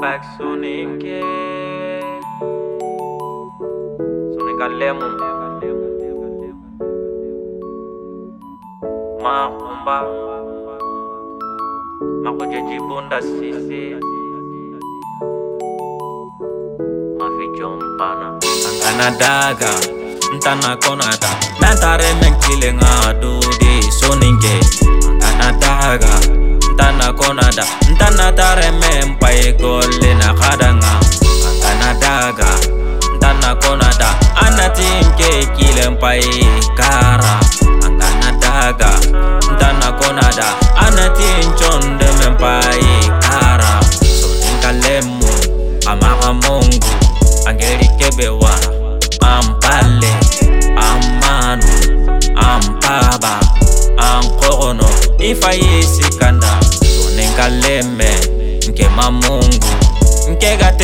back sunike sunika lemu mahumba makujejibunda sisi mafijompana angana daga ntana konata nantare nenkile ngadu di soninge angana daga ntana konada ntana taremempaekolena kadanga antanadaga ntana konada anati nkekile mpaekara antanadaga ntana konada anati nchondemempaekara soninkalemu amaka mongu angelikebewa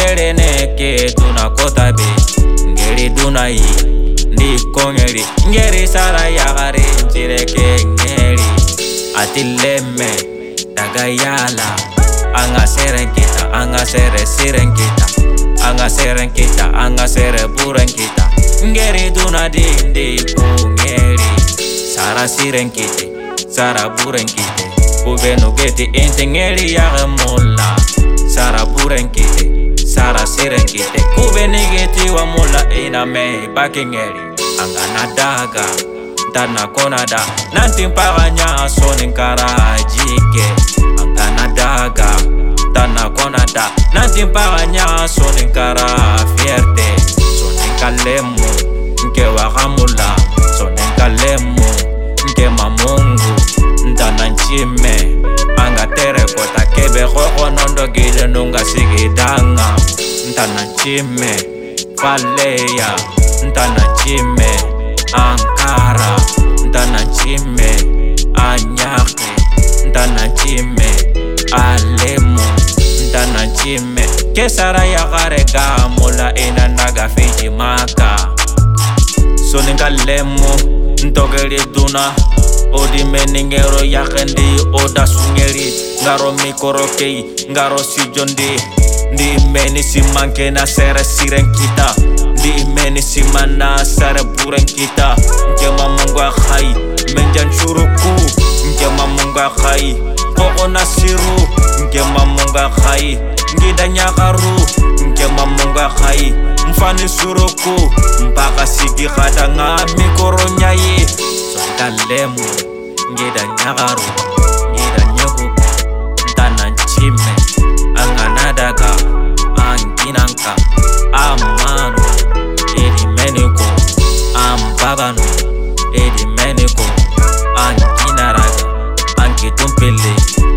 ngerene tuna kota be ngeri duna di ndi kongeri ngeri sara yagari ke ngeri atileme daga yala anga seren kita anga sere siren kita anga seren kita anga sere buren kita ngeri duna di ndi kongeri sara siren kiti sara buren kiti kubenu geti intingeri yagemula ngirengite kuve nigitiwa mula inamei bakingeli anganadaga ndanakonada nantimpaganyaso ninkarajike anganadaga ndanakonada nantimpaganyaso ninkarafierte so ninkalemo nke wagamula so ninkalemo nke mamungu ndananchime anga terekota kebegogonondogile nungasigidanga ntana jime valeya ntana jime ankara ntana jime anyake ntana jime alemo ntana jime ke sara ya gare ka mola ena naga feji maka soni nka lemo ntokeli duna odi meningero yake ndi oda sungeli ngaro mikorokei ngaro sijo ndi Ndiimeni simankeena sere sireng kita Ndiimeni simana sere bureng kita Jema mungu akhai menjan churuku Jema mungu akhai koko nasiru Ngema mungu akhai ngida nyakaru Ngema mungu akhai mfani suruku Mpaka sigi khada lemu ngida nyakaru Ngida nyekuku ntana amvavano edimeneko ankinaraka ankitumpele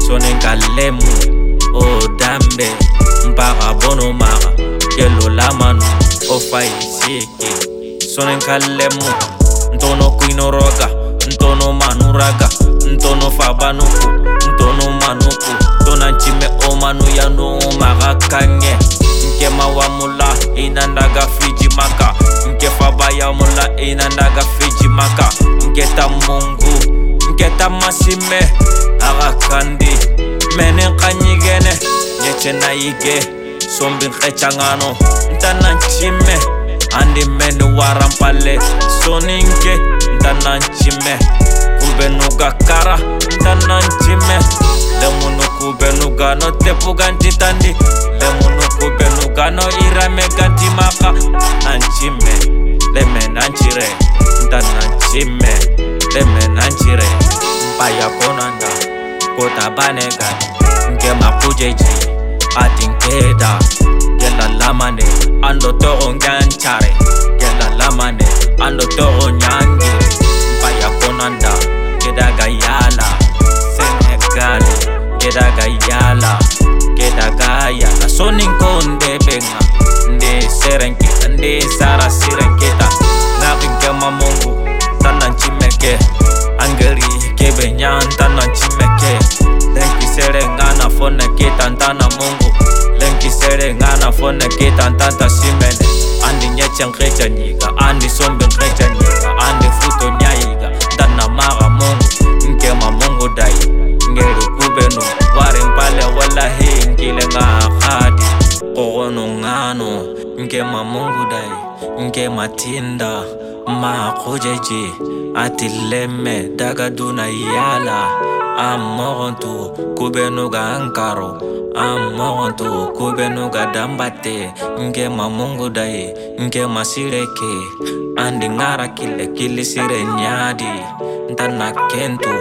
sonenkalemu odambe oh. oh, mpakabonomaka kelolamano ofaisieke oh, sonenkalemu eh. ntono kuinoroka ntono manuraka ntono fabanuku ntono manuku tonancime omanu yanu makakange no eh. mina ndakafijimaka nketa mungu nketa masime akakandi mene nkanyikene nyeche nayike sombi nkechangano ntananchime andi mene warampale soninke ntananchime kube nugakara ntananchime lemunu kube nugano tepuka ntitandi lemunu kube nugano irame gantimaka anchime Leme nancire, ntan nanchime Leme nancire, mpaya konanda Kota banegan, ngema kujeji Adin keda, gela lamane Ando toro nganchare, gela lamane Ando toro nyangi, mpaya konanda Keda gayala, senegale Keda gayala, keda gayala Sonin konde benga, nde serenke, nde sarasire ngana fona geta ntanta simene andinyetsha nkretsha nyika andisombe nkretsha nyika andifuto nyayika ndanamara mongo nkema mongo dai ngelikubeno wari mpale wala he nkile ngahadi kokono ngano nkema mongo dai nkema tinda makgojeje atileme dakaduna yala ammogonto kubenu ka nkaro ammogonto kubenu ka dambate nke mamungudaye nke masireke andingara kile kilisire nyadi ntana kento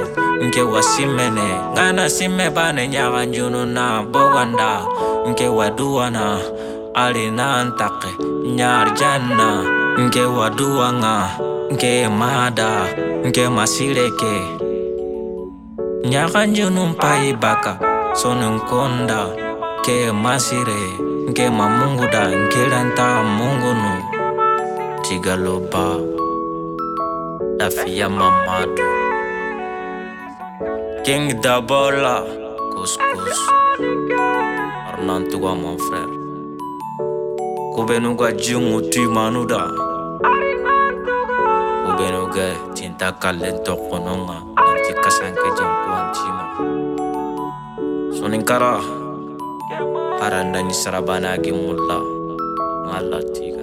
nke wasimene ngana simebane nyaka njunu na boganda nke waduwana ali na ntake nyarjanna nke waduwanga nke mada nke masireke Nyakanje numpai baka Sonu nkonda Ke masire Nke mamungu da Nkiranta mungu nu Tigaloba Lafiya mamadu King Dabola kuskus Arnantuwa mon frère Kubenuga jingu manuda, Kubenuga cinta kalen tokononga Nanti kasanke Para, arandani sarabana gi mulla ngalla